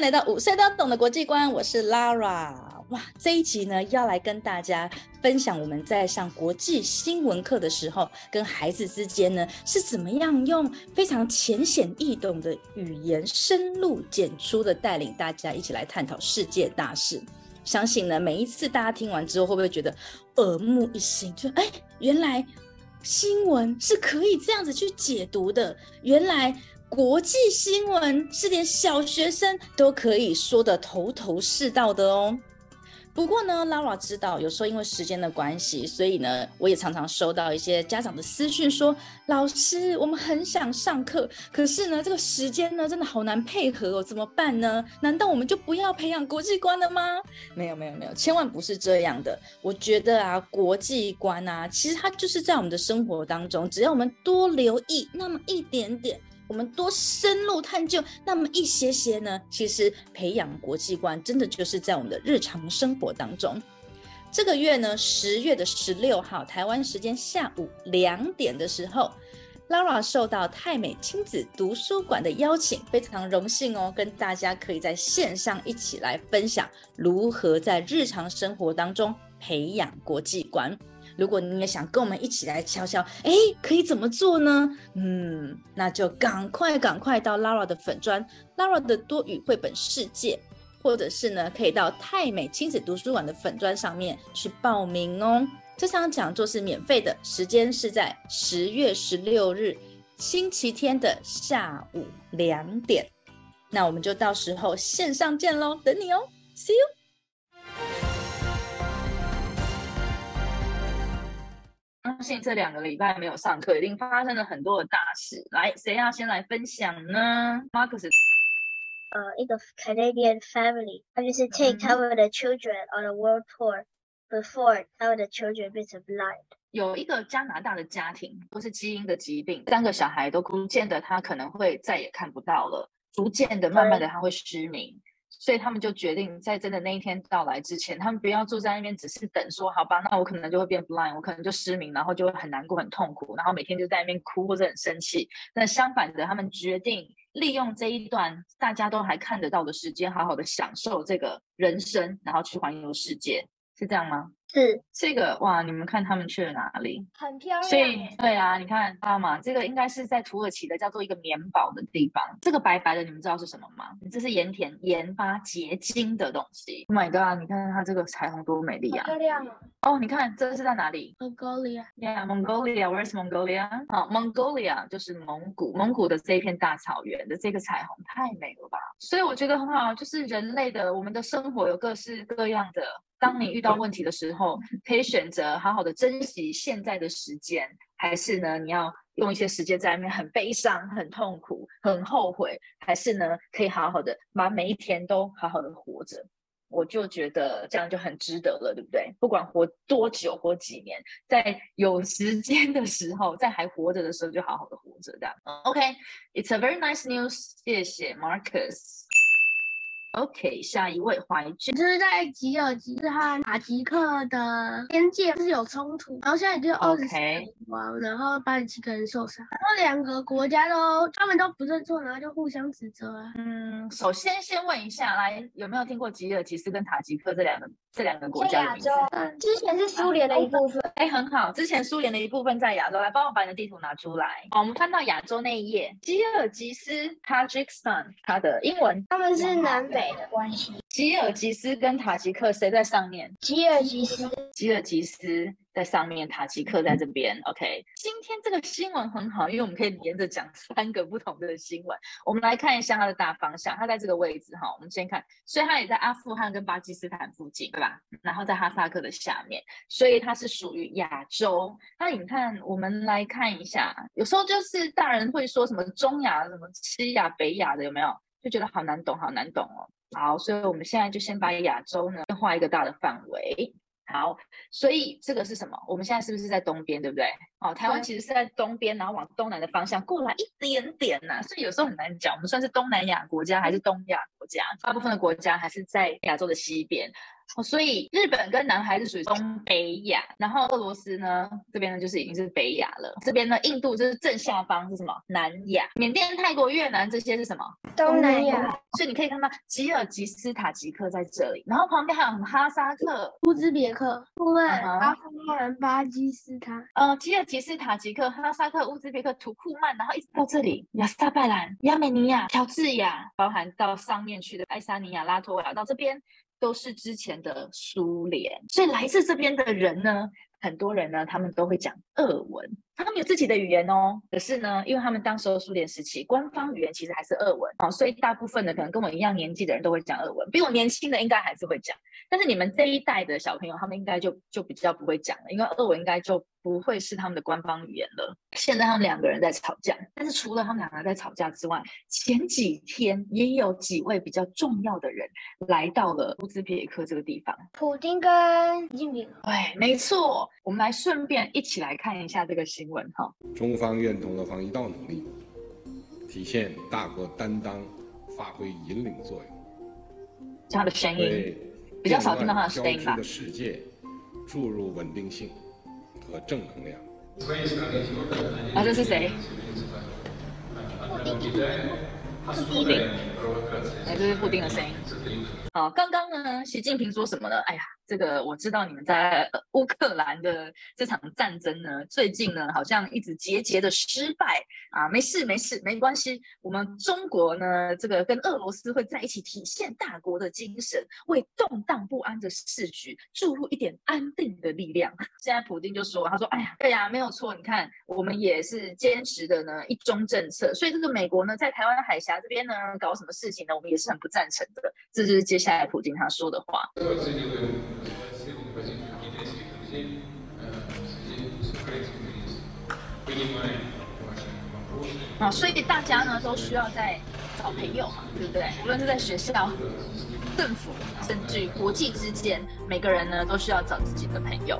迎来到五岁都懂的国际观，我是 Lara。哇，这一集呢要来跟大家分享我们在上国际新闻课的时候，跟孩子之间呢是怎么样用非常浅显易懂的语言，深入浅出的带领大家一起来探讨世界大事。相信呢，每一次大家听完之后，会不会觉得耳目一新？就哎，原来新闻是可以这样子去解读的，原来。国际新闻是连小学生都可以说的头头是道的哦。不过呢，Lara 知道有时候因为时间的关系，所以呢，我也常常收到一些家长的私讯说：“老师，我们很想上课，可是呢，这个时间呢真的好难配合哦，怎么办呢？难道我们就不要培养国际观了吗？”没有，没有，没有，千万不是这样的。我觉得啊，国际观啊，其实它就是在我们的生活当中，只要我们多留意那么一点点。我们多深入探究那么一些些呢？其实培养国际观，真的就是在我们的日常生活当中。这个月呢，十月的十六号，台湾时间下午两点的时候，Laura 受到泰美亲子读书馆的邀请，非常荣幸哦，跟大家可以在线上一起来分享如何在日常生活当中培养国际观。如果你也想跟我们一起来敲敲，哎，可以怎么做呢？嗯，那就赶快赶快到 Lara 的粉砖，Lara 的多语绘本世界，或者是呢，可以到泰美亲子读书馆的粉砖上面去报名哦。这场讲座是免费的，时间是在十月十六日星期天的下午两点。那我们就到时候线上见喽，等你哦，See you。相信这两个礼拜没有上课，一定发生了很多的大事。来，谁要先来分享呢？Marcus。呃，一个 Canadian family，他就是 take 他们的 children on a world tour before 他们的 children become blind。有一个加拿大的家庭，都是基因的疾病，三个小孩都逐渐的，他可能会再也看不到了，逐渐的，慢慢的，他会失明。所以他们就决定在真的那一天到来之前，他们不要坐在那边，只是等说好吧，那我可能就会变 blind，我可能就失明，然后就会很难过、很痛苦，然后每天就在那边哭或者很生气。那相反的，他们决定利用这一段大家都还看得到的时间，好好的享受这个人生，然后去环游世界，是这样吗？是这个哇！你们看他们去了哪里？很漂亮。所以对啊，你看知道吗？这个应该是在土耳其的，叫做一个棉堡的地方。这个白白的，你们知道是什么吗？这是盐田研发结晶的东西。Oh my god！你看它这个彩虹多美丽啊！漂亮啊！哦，你看这是在哪里？Mongolia。Yeah，Mongolia。Where's Mongolia？好，Mongolia 就是蒙古。蒙古的这一片大草原的这个彩虹太美了吧！所以我觉得很好，就是人类的我们的生活有各式各样的。当你遇到问题的时候，可以选择好好的珍惜现在的时间，还是呢，你要用一些时间在外面很悲伤、很痛苦、很后悔，还是呢，可以好好的把每一天都好好的活着？我就觉得这样就很值得了，对不对？不管活多久、活几年，在有时间的时候，在还活着的时候，就好好的活着，这样。OK，It's a very nice news。谢谢 Marcus。OK，下一位怀君，就是在吉尔吉斯和塔吉克的边界是有冲突，然后现在已经二十人亡，然后八十七个人受伤，然后两个国家都他们都不认错，然后就互相指责啊。嗯，首先先问一下，来有没有听过吉尔吉斯跟塔吉克这两个这两个国家的名字？嗯，之前是苏联的一部分。哎，很好，之前苏联的一部分在亚洲。来，帮我把你的地图拿出来。好，我们翻到亚洲那一页，吉尔吉斯 （Tajikistan），它的英文。他们是南北。的关系，吉尔吉斯跟塔吉克谁在上面？吉尔吉斯，吉尔吉斯在上面，塔吉克在这边。OK，今天这个新闻很好，因为我们可以连着讲三个不同的新闻。我们来看一下它的大方向，它在这个位置哈。我们先看，所以它也在阿富汗跟巴基斯坦附近，对吧？然后在哈萨克的下面，所以它是属于亚洲。那你看，我们来看一下，有时候就是大人会说什么中亚、什么西亚、北亚的，有没有？就觉得好难懂，好难懂哦。好，所以我们现在就先把亚洲呢画一个大的范围。好，所以这个是什么？我们现在是不是在东边，对不对？哦，台湾其实是在东边，然后往东南的方向过来一点点呐。所以有时候很难讲，我们算是东南亚国家还是东亚国家？大部分的国家还是在亚洲的西边。哦，所以日本跟南海是属于东北亚，然后俄罗斯呢这边呢就是已经是北亚了。这边呢，印度就是正下方是什么？南亚。缅甸、泰国、越南这些是什么？东南亚。所以你可以看到吉尔吉斯塔吉克在这里，然后旁边还有什么哈萨克、乌兹别克、库曼、阿富汗、巴基斯坦。呃，吉尔吉斯塔吉克、哈萨克、乌兹别克、土库曼，然后一直到这里，亚萨拜兰、亚美尼亚、乔治亚，包含到上面去的爱沙尼亚、拉脱维亚，到这边。都是之前的苏联，所以来自这边的人呢，很多人呢，他们都会讲俄文。他们有自己的语言哦，可是呢，因为他们当时候苏联时期官方语言其实还是俄文哦，所以大部分的可能跟我一样年纪的人都会讲俄文，比我年轻的应该还是会讲。但是你们这一代的小朋友，他们应该就就比较不会讲了，因为俄文应该就不会是他们的官方语言了。现在他们两个人在吵架，但是除了他们两个人在吵架之外，前几天也有几位比较重要的人来到了乌兹别克这个地方，普京跟习近平。对，没错，我们来顺便一起来看一下这个新闻哈。中方愿同俄方一道努力，体现大国担当，发挥引领作用。他的声音比较少听到他的声音吧。的世界注入稳定性和正能量。啊，这是谁？布丁。哎，这是布丁的声音。好，刚刚呢，习近平说什么呢？哎呀。这个我知道，你们在乌克兰的这场战争呢，最近呢好像一直节节的失败啊。没事没事，没关系。我们中国呢，这个跟俄罗斯会在一起，体现大国的精神，为动荡不安的世局注入一点安定的力量。现在普京就说，他说：“哎呀，对呀，没有错。你看，我们也是坚持的呢一中政策。所以这个美国呢，在台湾海峡这边呢搞什么事情呢，我们也是很不赞成的。这就是接下来普京他说的话。”啊，所以大家呢都需要在找朋友嘛，对不对？无论是在学校、政府，甚至于国际之间，每个人呢都需要找自己的朋友。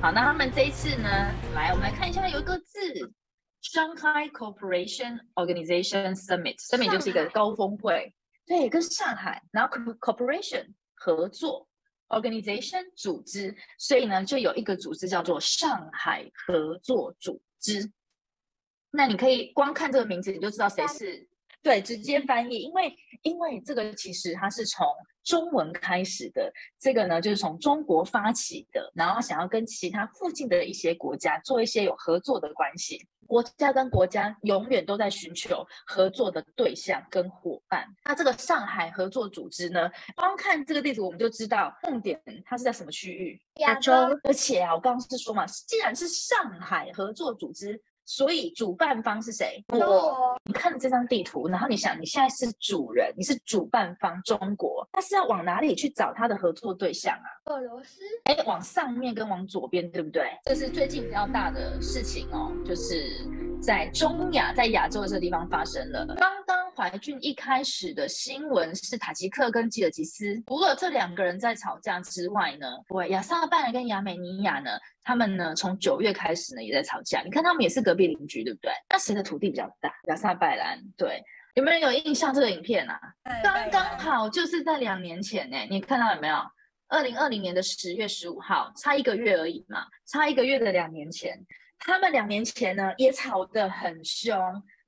好，那他们这一次呢，来我们来看一下，有一个字，Shanghai Cooperation Organization Summit，Summit 就是一个高峰会，对，跟上海，然后 Cooperation 合作。Organization 组织，所以呢，就有一个组织叫做上海合作组织。那你可以光看这个名字，你就知道谁是对直接翻译，因为因为这个其实它是从中文开始的，这个呢就是从中国发起的，然后想要跟其他附近的一些国家做一些有合作的关系。国家跟国家永远都在寻求合作的对象跟伙伴。那这个上海合作组织呢？光看这个地图，我们就知道重点它是在什么区域？亚洲。而且啊，我刚刚是说嘛，既然是上海合作组织。所以主办方是谁？我。你看这张地图，然后你想，你现在是主人，你是主办方中国，他是要往哪里去找他的合作对象啊？俄罗斯。哎，往上面跟往左边，对不对？这是最近比较大的事情哦，就是在中亚，在亚洲的这个地方发生了。刚刚怀俊一开始的新闻是塔吉克跟吉尔吉斯，除了这两个人在吵架之外呢，对，亚萨拜兰跟亚美尼亚呢？他们呢，从九月开始呢，也在吵架。你看，他们也是隔壁邻居，对不对？那谁的土地比较大？亚萨拜兰。对，有没有人有印象这个影片啊？刚刚好就是在两年前呢，你看到有没有？二零二零年的十月十五号，差一个月而已嘛，差一个月的两年前，他们两年前呢也吵得很凶。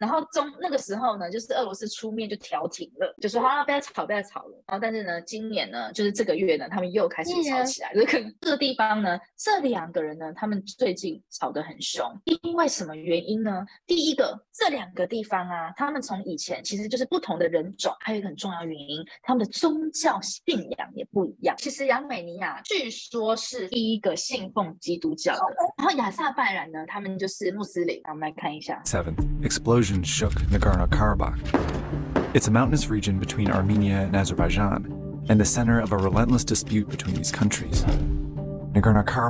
然后中那个时候呢，就是俄罗斯出面就调停了，就说好不要吵，不要吵了。然后但是呢，今年呢，就是这个月呢，他们又开始吵起来。可能这个地方呢，这两个人呢，他们最近吵得很凶，因为什么原因呢？第一个，这两个地方啊，他们从以前其实就是不同的人种，还有一个很重要原因，他们的宗教信仰也不一样。其实亚美尼亚据说是第一个信奉基督教的，然后亚萨拜然呢，他们就是穆斯林。我们来看一下。Seven explosion. Shook Nagorno Karabakh. It's a mountainous region between Armenia and Azerbaijan, and the center of a relentless dispute between these countries.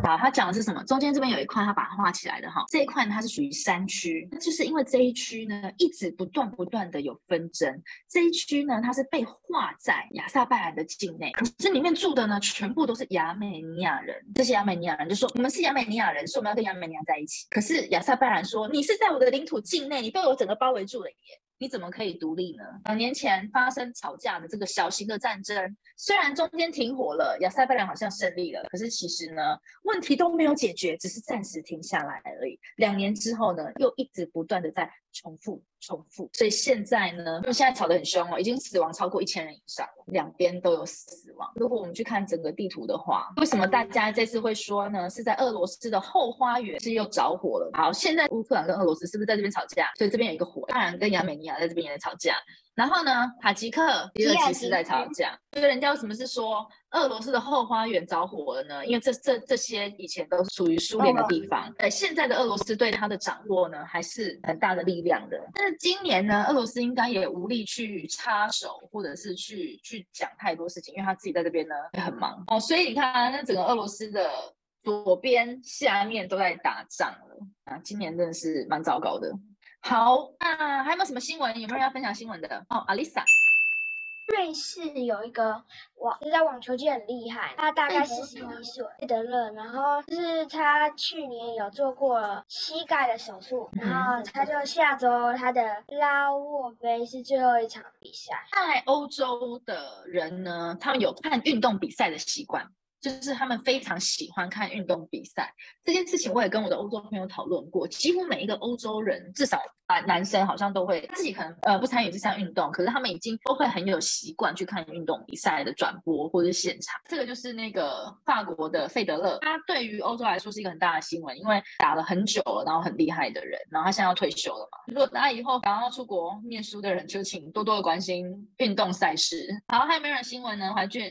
好，他讲的是什么？中间这边有一块，他把它画起来的哈。这一块呢，它是属于山区，那就是因为这一区呢，一直不断不断的有纷争。这一区呢，它是被划在亚萨拜兰的境内，可是里面住的呢，全部都是亚美尼亚人。这些亚美尼亚人就说：“我们是亚美尼亚人，说我们要跟亚美尼亚在一起。”可是亚萨拜兰说：“你是在我的领土境内，你被我整个包围住了耶。”你怎么可以独立呢？两年前发生吵架的这个小型的战争，虽然中间停火了，亚塞拜然好像胜利了，可是其实呢，问题都没有解决，只是暂时停下来而已。两年之后呢，又一直不断的在重复。重复，所以现在呢，他们现在吵得很凶哦，已经死亡超过一千人以上了，两边都有死亡。如果我们去看整个地图的话，为什么大家这次会说呢？是在俄罗斯的后花园是又着火了？好，现在乌克兰跟俄罗斯是不是在这边吵架？所以这边有一个火，当然跟亚美尼亚在这边也在吵架。然后呢，塔吉克也有骑士在吵架。这个人家为什么是说俄罗斯的后花园着火了呢？因为这这这些以前都是属于苏联的地方，呃，现在的俄罗斯对它的掌握呢还是很大的力量的。但是今年呢，俄罗斯应该也无力去插手，或者是去去讲太多事情，因为他自己在这边呢也很忙哦。所以你看，那整个俄罗斯的左边、下面都在打仗了啊！今年真的是蛮糟糕的。好，那还有没有什么新闻？有没有人要分享新闻的？哦，阿丽莎，瑞士有一个网，就是在网球界很厉害，他大概四十一岁，费德勒，然后就是他去年有做过膝盖的手术，然后他就下周他的拉沃杯是最后一场比赛。在欧洲的人呢，他们有看运动比赛的习惯。就是他们非常喜欢看运动比赛这件事情，我也跟我的欧洲朋友讨论过。几乎每一个欧洲人，至少啊男生好像都会自己可能呃不参与这项运动，可是他们已经都会很有习惯去看运动比赛的转播或者现场。这个就是那个法国的费德勒，他对于欧洲来说是一个很大的新闻，因为打了很久了，然后很厉害的人，然后他现在要退休了嘛。如果大家以后想要出国念书的人，就请多多的关心运动赛事。好，还有没有新闻呢？怀俊。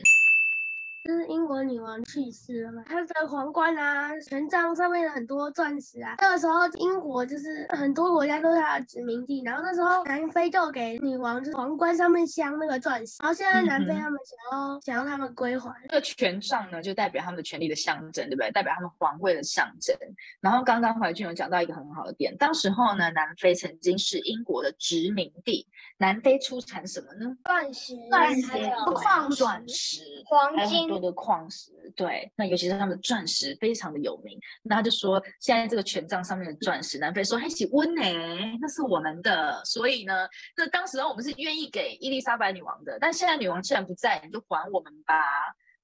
就是英国女王去世了嘛，她的皇冠啊、权杖上面的很多钻石啊，那个时候英国就是很多国家都是她的殖民地，然后那时候南非就给女王就是皇冠上面镶那个钻石，然后现在南非他们想要想要他们归还这个权杖呢，就代表他们的权力的象征，对不对？代表他们皇位的象征。然后刚刚怀俊有讲到一个很好的点，当时候呢，南非曾经是英国的殖民地，南非出产什么呢？钻石、钻石、矿钻石、黄金。多的矿石，对，那尤其是他们的钻石非常的有名。那他就说，现在这个权杖上面的钻石，南非说嘿喜温呢，那是我们的。所以呢，那当时我们是愿意给伊丽莎白女王的，但现在女王既然不在，你就还我们吧。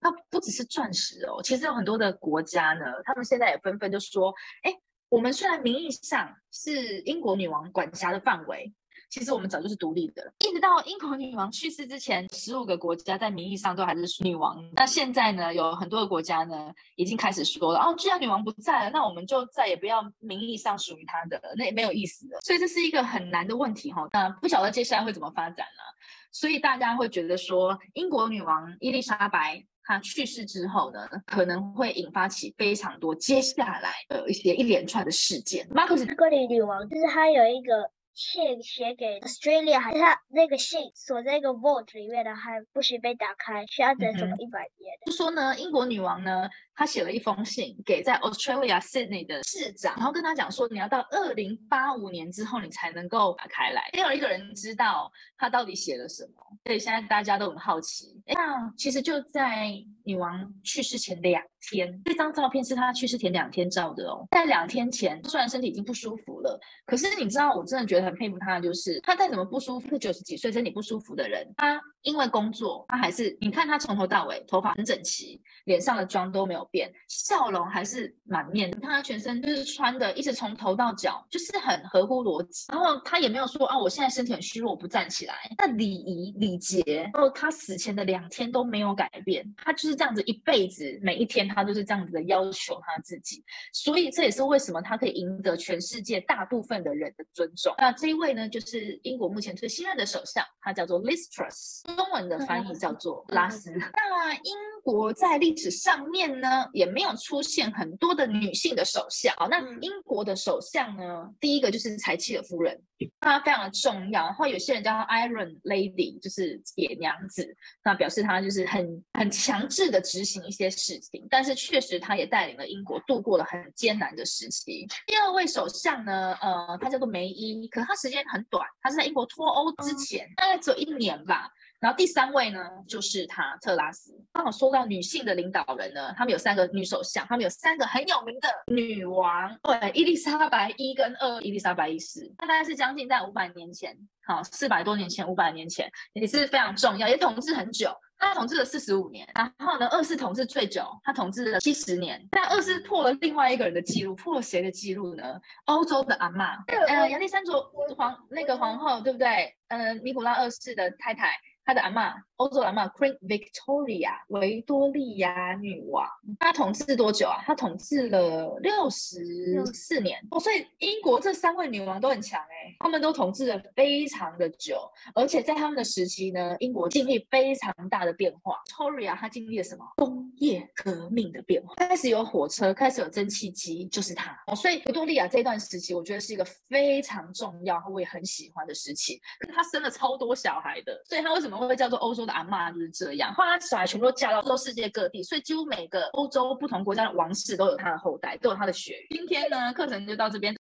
那不只是钻石哦，其实有很多的国家呢，他们现在也纷纷就说，哎，我们虽然名义上是英国女王管辖的范围。其实我们早就是独立的，一直到英国女王去世之前，十五个国家在名义上都还是女王。那现在呢，有很多的国家呢，已经开始说了，哦，既然女王不在了，那我们就再也不要名义上属于她的，那也没有意思了。所以这是一个很难的问题哈。那不晓得接下来会怎么发展呢？所以大家会觉得说，英国女王伊丽莎白她去世之后呢，可能会引发起非常多接下来的一些一连串的事件。马克思格里女王就是她有一个。信写给 Australia，还是他那个信锁在一个 vault 里面的，还不许被打开，需要等什么一百年？就说呢，英国女王呢，她写了一封信给在 Australia Sydney 的市长，然后跟他讲说，你要到二零八五年之后，你才能够打开来。没有一个人知道他到底写了什么，所以现在大家都很好奇。那其实就在女王去世前两天，这张照片是她去世前两天照的哦。在两天前，虽然身体已经不舒服了，可是你知道，我真的觉得。很佩服他的就是，他再怎么不舒服，九十几岁身体不舒服的人，他因为工作，他还是你看他从头到尾头发很整齐，脸上的妆都没有变，笑容还是满面。的。他全身就是穿的，一直从头到脚就是很合乎逻辑。然后他也没有说啊，我现在身体很虚弱，我不站起来。那礼仪礼节，然后他死前的两天都没有改变，他就是这样子一辈子，每一天他都是这样子的要求他自己。所以这也是为什么他可以赢得全世界大部分的人的尊重。那这一位呢，就是英国目前最新任的首相，他叫做 Liz Truss，中文的翻译叫做拉斯。那英国在历史上面呢，也没有出现很多的女性的首相。好，那英国的首相呢，第一个就是柴契尔夫人，她非常的重要。然后有些人叫她 Iron Lady，就是铁娘子，那表示她就是很很强制的执行一些事情。但是确实，她也带领了英国度过了很艰难的时期。第二位首相呢，呃，她叫做梅伊，可她时间很短，她是在英国脱欧之前，大概只有一年吧。然后第三位呢，就是她特拉斯。刚好说到女性的领导人呢，他们有三个女首相，他们有三个很有名的女王，对，伊丽莎白一跟二，伊丽莎白一世，那大概是将近在五百年前，好，四百多年前，五百年前也是非常重要，也统治很久。他统治了四十五年，然后呢，二世统治最久，他统治了七十年。但二世破了另外一个人的记录，破了谁的记录呢？欧洲的阿妈，呃，亚历山卓皇那个皇后，对不对？呃，尼古拉二世的太太。他的阿妈，欧洲阿妈 Queen Victoria 维多利亚女王，她统治多久啊？她统治了六十四年哦。所以英国这三位女王都很强哎，她们都统治了非常的久，而且在他们的时期呢，英国经历非常大的变化。Victoria 她经历了什么？工业革命的变化，开始有火车，开始有蒸汽机，就是她哦。所以维多利亚这段时期，我觉得是一个非常重要，我也很喜欢的时期。可是她生了超多小孩的，所以她为什么？会叫做欧洲的阿妈就是这样，后来小孩全部都嫁到欧洲世界各地，所以几乎每个欧洲不同国家的王室都有他的后代，都有他的血。今天呢，课程就到这边。